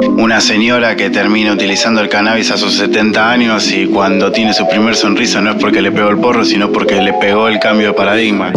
Una señora que termina utilizando el cannabis a sus 70 años y cuando tiene su primer sonrisa no es porque le pegó el porro, sino porque le pegó el cambio de paradigma.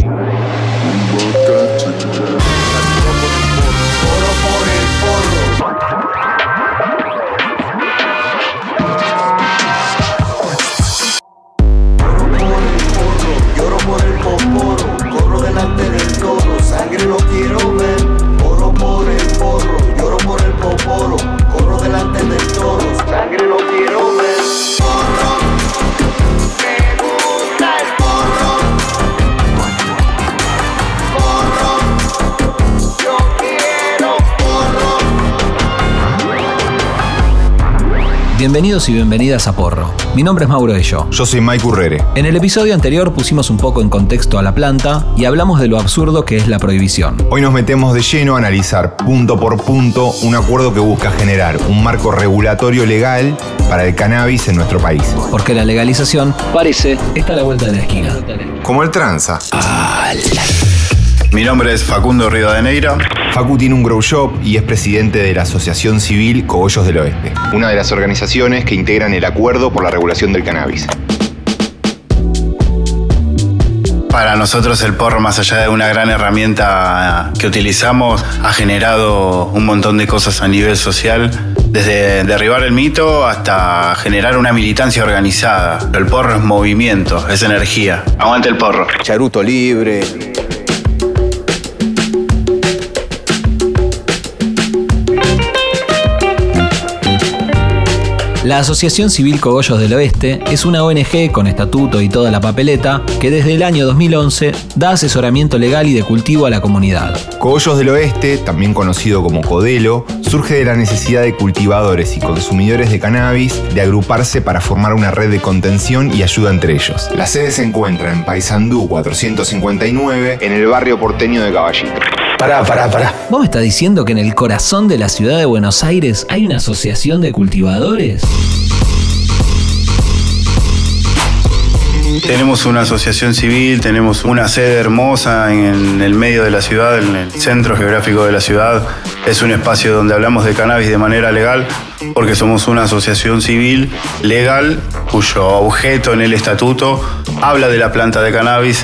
Bienvenidos y bienvenidas a Porro. Mi nombre es Mauro Ello. Yo soy Mike Urrere. En el episodio anterior pusimos un poco en contexto a la planta y hablamos de lo absurdo que es la prohibición. Hoy nos metemos de lleno a analizar punto por punto un acuerdo que busca generar un marco regulatorio legal para el cannabis en nuestro país. Porque la legalización parece está a la vuelta de la esquina. Como el tranza. Mi nombre es Facundo Rivadeneira. Facu tiene un grow shop y es presidente de la Asociación Civil Cogollos del Oeste, una de las organizaciones que integran el acuerdo por la regulación del cannabis. Para nosotros el porro, más allá de una gran herramienta que utilizamos, ha generado un montón de cosas a nivel social, desde derribar el mito hasta generar una militancia organizada. El porro es movimiento, es energía. Aguante el porro. Charuto libre, La Asociación Civil Cogollos del Oeste es una ONG con estatuto y toda la papeleta que desde el año 2011 da asesoramiento legal y de cultivo a la comunidad. Cogollos del Oeste, también conocido como Codelo, surge de la necesidad de cultivadores y consumidores de cannabis de agruparse para formar una red de contención y ayuda entre ellos. La sede se encuentra en Paysandú 459, en el barrio porteño de Caballito. Pará, pará, pará. ¿Vos me estás diciendo que en el corazón de la ciudad de Buenos Aires hay una asociación de cultivadores? Tenemos una asociación civil, tenemos una sede hermosa en el medio de la ciudad, en el centro geográfico de la ciudad. Es un espacio donde hablamos de cannabis de manera legal, porque somos una asociación civil legal cuyo objeto en el estatuto habla de la planta de cannabis.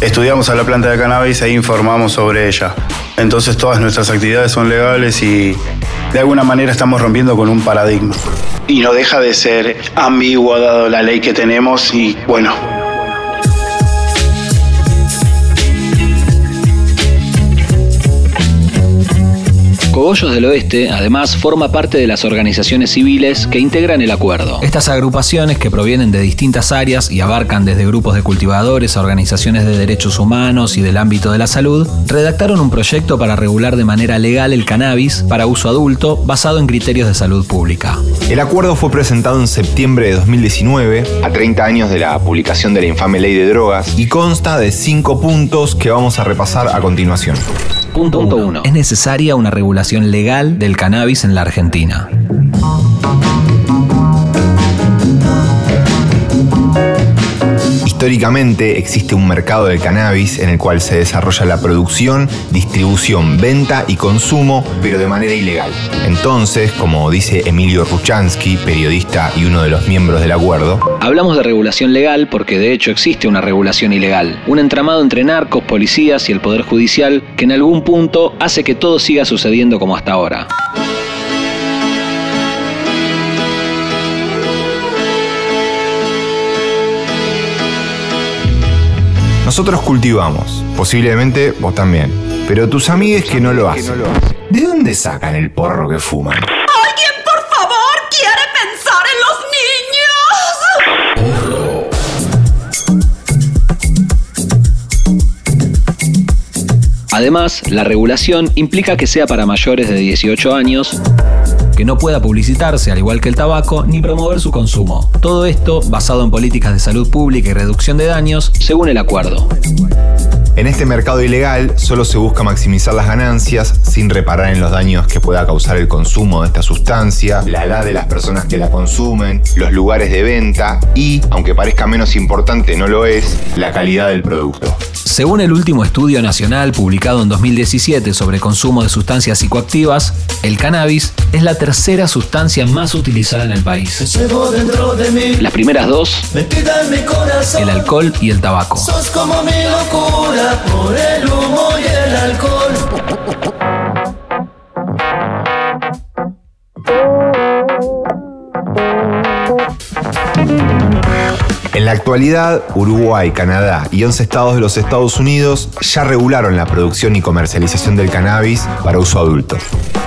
Estudiamos a la planta de cannabis e informamos sobre ella. Entonces todas nuestras actividades son legales y de alguna manera estamos rompiendo con un paradigma. Y no deja de ser ambiguo dado la ley que tenemos y bueno, Cogollos del Oeste, además, forma parte de las organizaciones civiles que integran el acuerdo. Estas agrupaciones, que provienen de distintas áreas y abarcan desde grupos de cultivadores a organizaciones de derechos humanos y del ámbito de la salud, redactaron un proyecto para regular de manera legal el cannabis para uso adulto basado en criterios de salud pública. El acuerdo fue presentado en septiembre de 2019, a 30 años de la publicación de la infame ley de drogas, y consta de cinco puntos que vamos a repasar a continuación. Punto 1. Es necesaria una regulación legal del cannabis en la Argentina. Históricamente existe un mercado del cannabis en el cual se desarrolla la producción, distribución, venta y consumo, pero de manera ilegal. Entonces, como dice Emilio Ruchansky, periodista y uno de los miembros del acuerdo, Hablamos de regulación legal porque de hecho existe una regulación ilegal, un entramado entre narcos, policías y el Poder Judicial que en algún punto hace que todo siga sucediendo como hasta ahora. Nosotros cultivamos, posiblemente vos también, pero tus amigues que no lo hacen, ¿de dónde sacan el porro que fuman? ¿Alguien, por favor, quiere pensar en los niños? Además, la regulación implica que sea para mayores de 18 años, que no pueda publicitarse, al igual que el tabaco, ni promover su consumo. Todo esto basado en políticas de salud pública y reducción de daños, según el acuerdo. En este mercado ilegal solo se busca maximizar las ganancias sin reparar en los daños que pueda causar el consumo de esta sustancia, la edad de las personas que la consumen, los lugares de venta y, aunque parezca menos importante, no lo es, la calidad del producto. Según el último estudio nacional publicado en 2017 sobre consumo de sustancias psicoactivas, el cannabis es la tercera sustancia más utilizada en el país. Las primeras dos, el alcohol y el tabaco. Sos como mi locura por el humo y el alcohol. En la actualidad, Uruguay, Canadá y 11 estados de los Estados Unidos ya regularon la producción y comercialización del cannabis para uso adulto.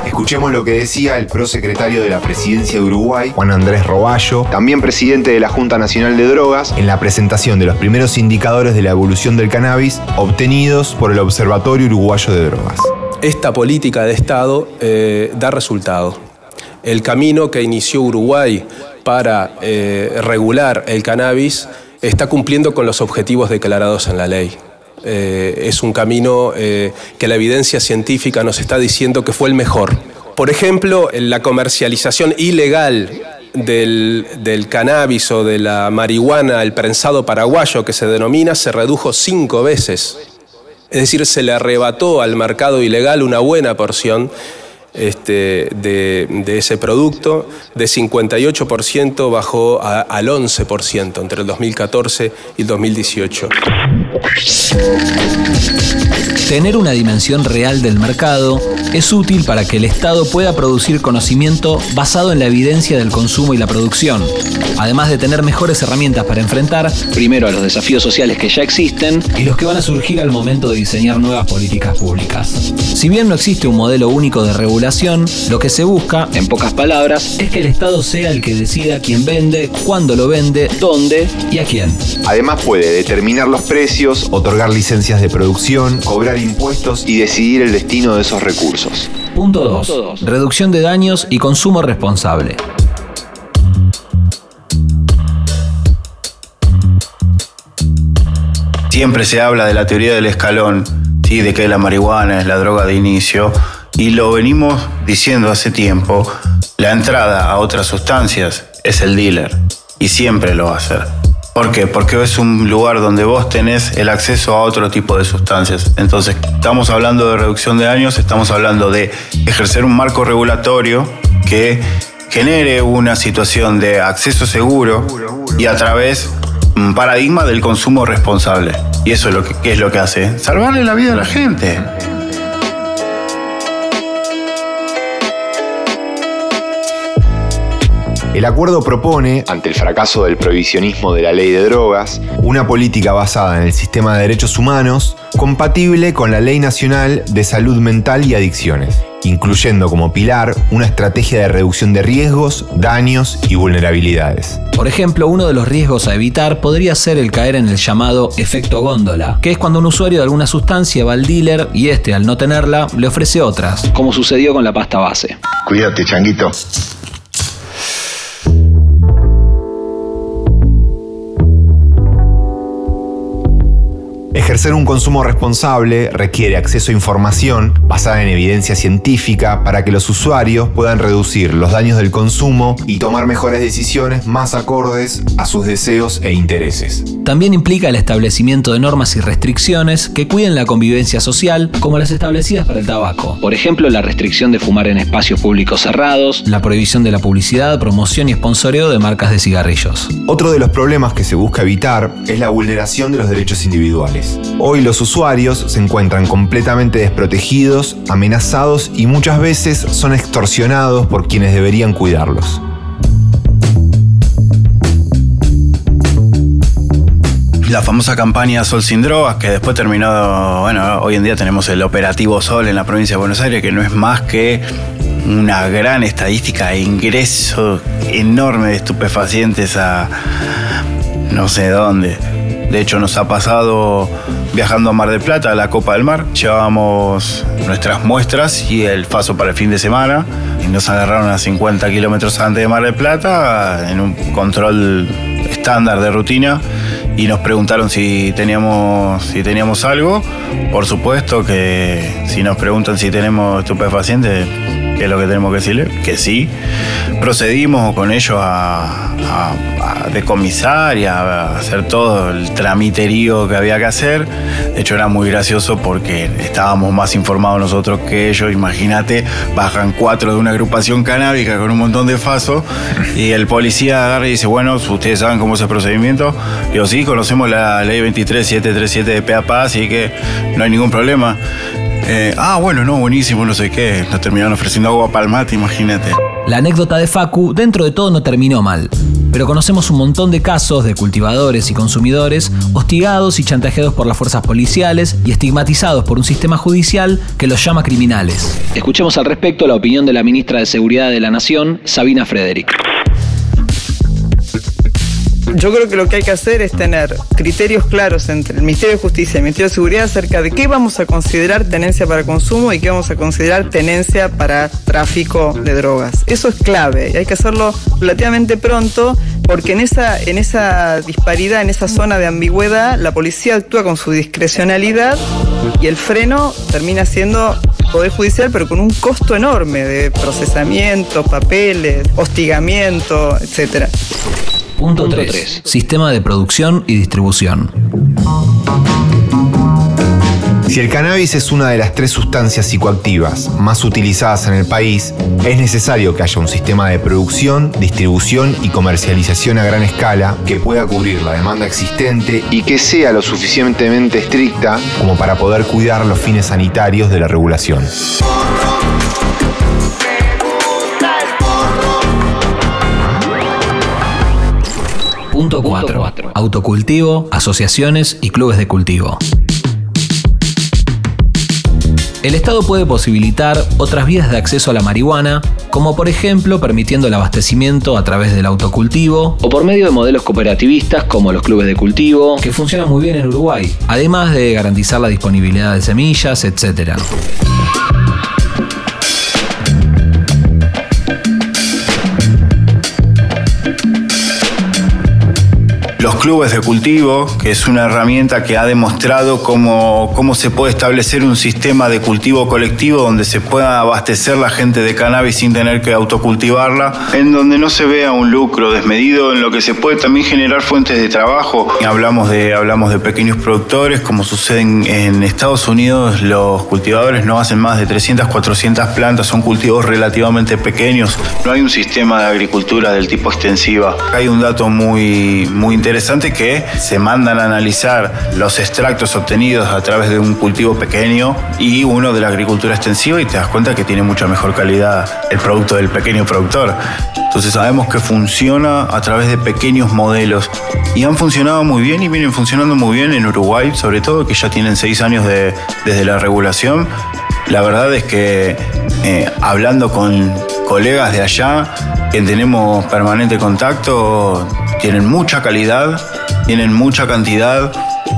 Escuchemos lo que decía el prosecretario de la presidencia de Uruguay, Juan Andrés Roballo, también presidente de la Junta Nacional de Drogas, en la presentación de los primeros indicadores de la evolución del cannabis obtenidos por el Observatorio Uruguayo de Drogas. Esta política de Estado eh, da resultado. El camino que inició Uruguay para eh, regular el cannabis está cumpliendo con los objetivos declarados en la ley. Eh, es un camino eh, que la evidencia científica nos está diciendo que fue el mejor. Por ejemplo, la comercialización ilegal del, del, cannabis o de la marihuana, el prensado paraguayo que se denomina, se redujo cinco veces. Es decir, se le arrebató al mercado ilegal una buena porción este, de, ese producto, de 58% bajó al 11% entre el 2014 y el 2018. Peace. Tener una dimensión real del mercado es útil para que el Estado pueda producir conocimiento basado en la evidencia del consumo y la producción, además de tener mejores herramientas para enfrentar, primero, a los desafíos sociales que ya existen y los que van a surgir al momento de diseñar nuevas políticas públicas. Si bien no existe un modelo único de regulación, lo que se busca, en pocas palabras, es que el Estado sea el que decida quién vende, cuándo lo vende, dónde y a quién. Además puede determinar los precios, otorgar licencias de producción, impuestos y decidir el destino de esos recursos. Punto 2. Reducción de daños y consumo responsable. Siempre se habla de la teoría del escalón, ¿sí? de que la marihuana es la droga de inicio, y lo venimos diciendo hace tiempo, la entrada a otras sustancias es el dealer, y siempre lo va a hacer. ¿Por qué? Porque es un lugar donde vos tenés el acceso a otro tipo de sustancias. Entonces, estamos hablando de reducción de daños, estamos hablando de ejercer un marco regulatorio que genere una situación de acceso seguro y a través un paradigma del consumo responsable. Y eso es lo que, ¿qué es lo que hace, salvarle la vida a la gente. El acuerdo propone, ante el fracaso del prohibicionismo de la ley de drogas, una política basada en el sistema de derechos humanos compatible con la Ley Nacional de Salud Mental y Adicciones, incluyendo como pilar una estrategia de reducción de riesgos, daños y vulnerabilidades. Por ejemplo, uno de los riesgos a evitar podría ser el caer en el llamado efecto góndola, que es cuando un usuario de alguna sustancia va al dealer y este, al no tenerla, le ofrece otras, como sucedió con la pasta base. Cuídate, changuito. Ejercer un consumo responsable requiere acceso a información basada en evidencia científica para que los usuarios puedan reducir los daños del consumo y tomar mejores decisiones más acordes a sus deseos e intereses. También implica el establecimiento de normas y restricciones que cuiden la convivencia social, como las establecidas para el tabaco. Por ejemplo, la restricción de fumar en espacios públicos cerrados, la prohibición de la publicidad, promoción y sponsoreo de marcas de cigarrillos. Otro de los problemas que se busca evitar es la vulneración de los derechos individuales. Hoy los usuarios se encuentran completamente desprotegidos, amenazados y muchas veces son extorsionados por quienes deberían cuidarlos. La famosa campaña Sol sin drogas, que después terminó, bueno, hoy en día tenemos el operativo Sol en la provincia de Buenos Aires, que no es más que una gran estadística de ingreso enorme de estupefacientes a no sé dónde. De hecho, nos ha pasado viajando a Mar del Plata, a la Copa del Mar. Llevábamos nuestras muestras y el paso para el fin de semana. Y nos agarraron a 50 kilómetros antes de Mar del Plata en un control estándar de rutina. y nos preguntaron si teníamos, si teníamos algo. Por supuesto que si nos preguntan si tenemos estupefacientes, ¿qué es lo que tenemos que decirle? Que sí. Procedimos con ellos a, decomisar y a hacer todo el tramiterío que había que hacer. De hecho era muy gracioso porque estábamos más informados nosotros que ellos. Imagínate, bajan cuatro de una agrupación canábica con un montón de fasos y el policía agarra y dice, bueno, ustedes saben cómo es el procedimiento. Digo, sí, conocemos la ley 23737 de PAPA, así que no hay ningún problema. Eh, ah, bueno, no, buenísimo, no sé qué. Nos terminaron ofreciendo agua palmate, imagínate. La anécdota de Facu dentro de todo no terminó mal, pero conocemos un montón de casos de cultivadores y consumidores hostigados y chantajeados por las fuerzas policiales y estigmatizados por un sistema judicial que los llama criminales. Escuchemos al respecto la opinión de la ministra de Seguridad de la Nación, Sabina Frederick. Yo creo que lo que hay que hacer es tener criterios claros entre el Ministerio de Justicia y el Ministerio de Seguridad acerca de qué vamos a considerar tenencia para consumo y qué vamos a considerar tenencia para tráfico de drogas. Eso es clave y hay que hacerlo relativamente pronto porque en esa, en esa disparidad, en esa zona de ambigüedad, la policía actúa con su discrecionalidad y el freno termina siendo Poder Judicial, pero con un costo enorme de procesamiento, papeles, hostigamiento, etcétera. Punto 3. Sistema de producción y distribución. Si el cannabis es una de las tres sustancias psicoactivas más utilizadas en el país, es necesario que haya un sistema de producción, distribución y comercialización a gran escala que pueda cubrir la demanda existente y que sea lo suficientemente estricta como para poder cuidar los fines sanitarios de la regulación. Punto 4. Autocultivo, asociaciones y clubes de cultivo. El Estado puede posibilitar otras vías de acceso a la marihuana, como por ejemplo permitiendo el abastecimiento a través del autocultivo o por medio de modelos cooperativistas como los clubes de cultivo, que funcionan muy bien en Uruguay, además de garantizar la disponibilidad de semillas, etc. Los clubes de cultivo, que es una herramienta que ha demostrado cómo, cómo se puede establecer un sistema de cultivo colectivo donde se pueda abastecer la gente de cannabis sin tener que autocultivarla, en donde no se vea un lucro desmedido, en lo que se puede también generar fuentes de trabajo. Hablamos de, hablamos de pequeños productores, como sucede en, Estados Unidos, los cultivadores no hacen más de 300, 400 plantas, son cultivos relativamente pequeños. No hay un sistema de agricultura del tipo extensiva. Hay un dato muy, muy interesante que se mandan a analizar los extractos obtenidos a través de un cultivo pequeño y uno de la agricultura extensiva y te das cuenta que tiene mucha mejor calidad el producto del pequeño productor. Entonces sabemos que funciona a través de pequeños modelos y han funcionado muy bien y vienen funcionando muy bien en Uruguay, sobre todo que ya tienen seis años de, desde la regulación. La verdad es que eh, hablando con colegas de allá, que tenemos permanente contacto, tienen mucha calidad, tienen mucha cantidad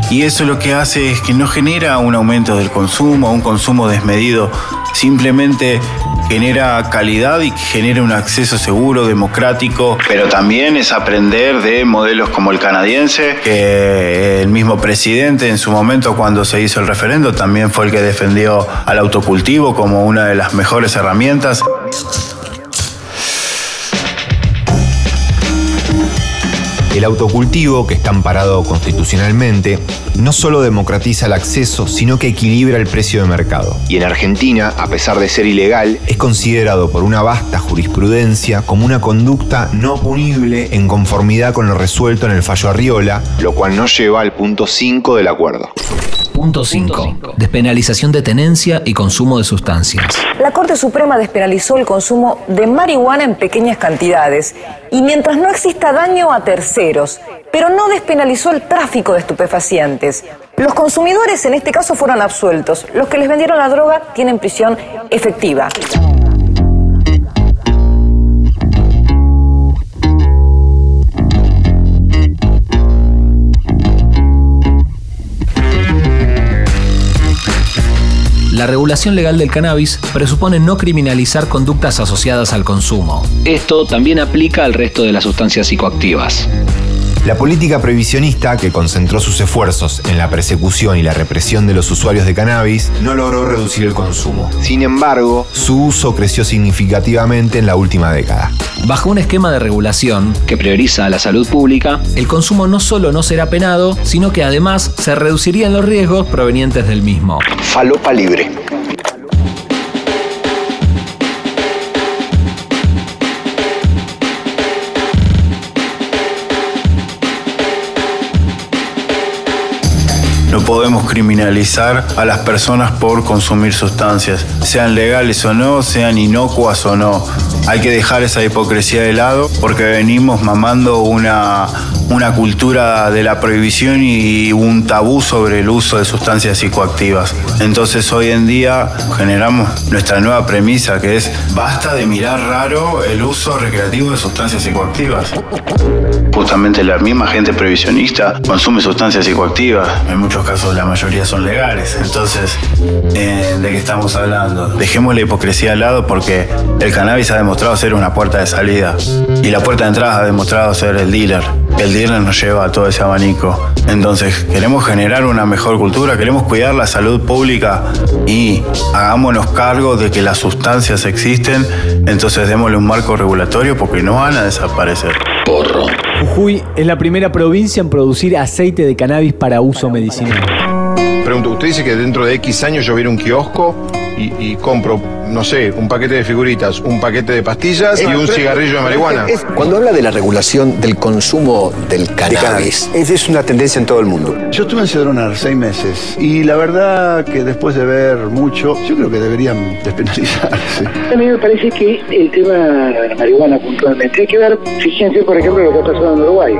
y eso lo que hace es que no genera un aumento del consumo, un consumo desmedido, simplemente genera calidad y genera un acceso seguro, democrático, pero también es aprender de modelos como el canadiense, que el mismo presidente en su momento cuando se hizo el referendo también fue el que defendió al autocultivo como una de las mejores herramientas. El autocultivo, que está amparado constitucionalmente, no solo democratiza el acceso, sino que equilibra el precio de mercado. Y en Argentina, a pesar de ser ilegal, es considerado por una vasta jurisprudencia como una conducta no punible en conformidad con lo resuelto en el fallo Arriola, lo cual nos lleva al punto 5 del acuerdo. Punto 5. Despenalización de tenencia y consumo de sustancias. La Corte Suprema despenalizó el consumo de marihuana en pequeñas cantidades y mientras no exista daño a terceros, pero no despenalizó el tráfico de estupefacientes. Los consumidores en este caso fueron absueltos. Los que les vendieron la droga tienen prisión efectiva. La regulación legal del cannabis presupone no criminalizar conductas asociadas al consumo. Esto también aplica al resto de las sustancias psicoactivas. La política previsionista, que concentró sus esfuerzos en la persecución y la represión de los usuarios de cannabis, no logró reducir el consumo. Sin embargo, su uso creció significativamente en la última década. Bajo un esquema de regulación que prioriza la salud pública, el consumo no solo no será penado, sino que además se reducirían los riesgos provenientes del mismo. Falopa libre. Podemos criminalizar a las personas por consumir sustancias, sean legales o no, sean inocuas o no. Hay que dejar esa hipocresía de lado porque venimos mamando una, una cultura de la prohibición y un tabú sobre el uso de sustancias psicoactivas. Entonces hoy en día generamos nuestra nueva premisa que es basta de mirar raro el uso recreativo de sustancias psicoactivas. Justamente la misma gente previsionista consume sustancias psicoactivas. En muchos casos la mayoría son legales. Entonces, eh, ¿de qué estamos hablando? Dejemos la hipocresía al lado porque el cannabis ha demostrado ser una puerta de salida. Y la puerta de entrada ha demostrado ser el dealer. El dealer nos lleva a todo ese abanico. Entonces, queremos generar una mejor cultura, queremos cuidar la salud pública y hagámonos cargo de que las sustancias existen. Entonces, démosle un marco regulatorio porque no van a desaparecer. Porro. Jujuy es la primera provincia en producir aceite de cannabis para uso medicinal. Pregunto, usted dice que dentro de X años yo viera un kiosco y, y compro, no sé, un paquete de figuritas, un paquete de pastillas y un cigarrillo de marihuana. Cuando habla de la regulación del consumo del cannabis, Esa es una tendencia en todo el mundo. Yo estuve en Cedronar seis meses y la verdad que después de ver mucho, yo creo que deberían despenalizarse. A mí me parece que el tema de la marihuana puntualmente, hay que ver, fíjense por ejemplo lo que ha pasado en Uruguay.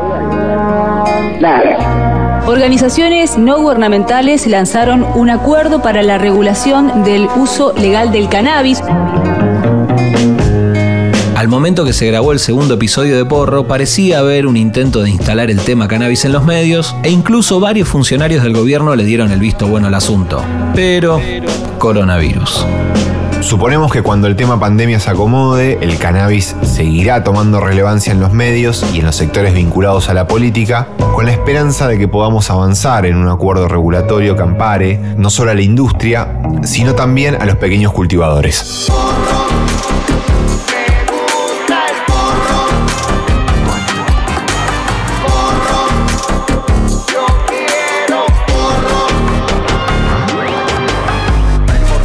Nada. Organizaciones no gubernamentales lanzaron un acuerdo para la regulación del uso legal del cannabis. Al momento que se grabó el segundo episodio de Porro, parecía haber un intento de instalar el tema cannabis en los medios e incluso varios funcionarios del gobierno le dieron el visto bueno al asunto. Pero, coronavirus. Suponemos que cuando el tema pandemia se acomode, el cannabis seguirá tomando relevancia en los medios y en los sectores vinculados a la política, con la esperanza de que podamos avanzar en un acuerdo regulatorio que ampare no solo a la industria, sino también a los pequeños cultivadores.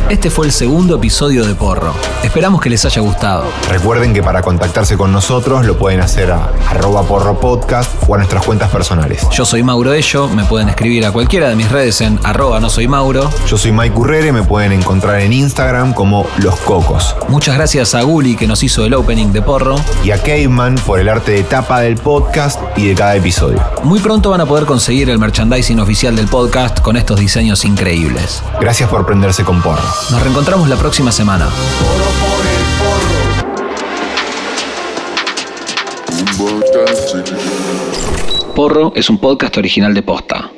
Este fue el segundo episodio de Porro. Esperamos que les haya gustado. Recuerden que para contactarse con nosotros lo pueden hacer a arroba porro podcast o a nuestras cuentas personales. Yo soy Mauro Ello, me pueden escribir a cualquiera de mis redes en arroba no soy Mauro. Yo soy Mike Urrere, me pueden encontrar en Instagram como Los Cocos. Muchas gracias a Guli que nos hizo el opening de Porro. Y a Caveman por el arte de tapa del podcast y de cada episodio. Muy pronto van a poder conseguir el merchandising oficial del podcast con estos diseños increíbles. Gracias por prenderse con porro. Nos reencontramos la próxima semana. Porro es un podcast original de Posta.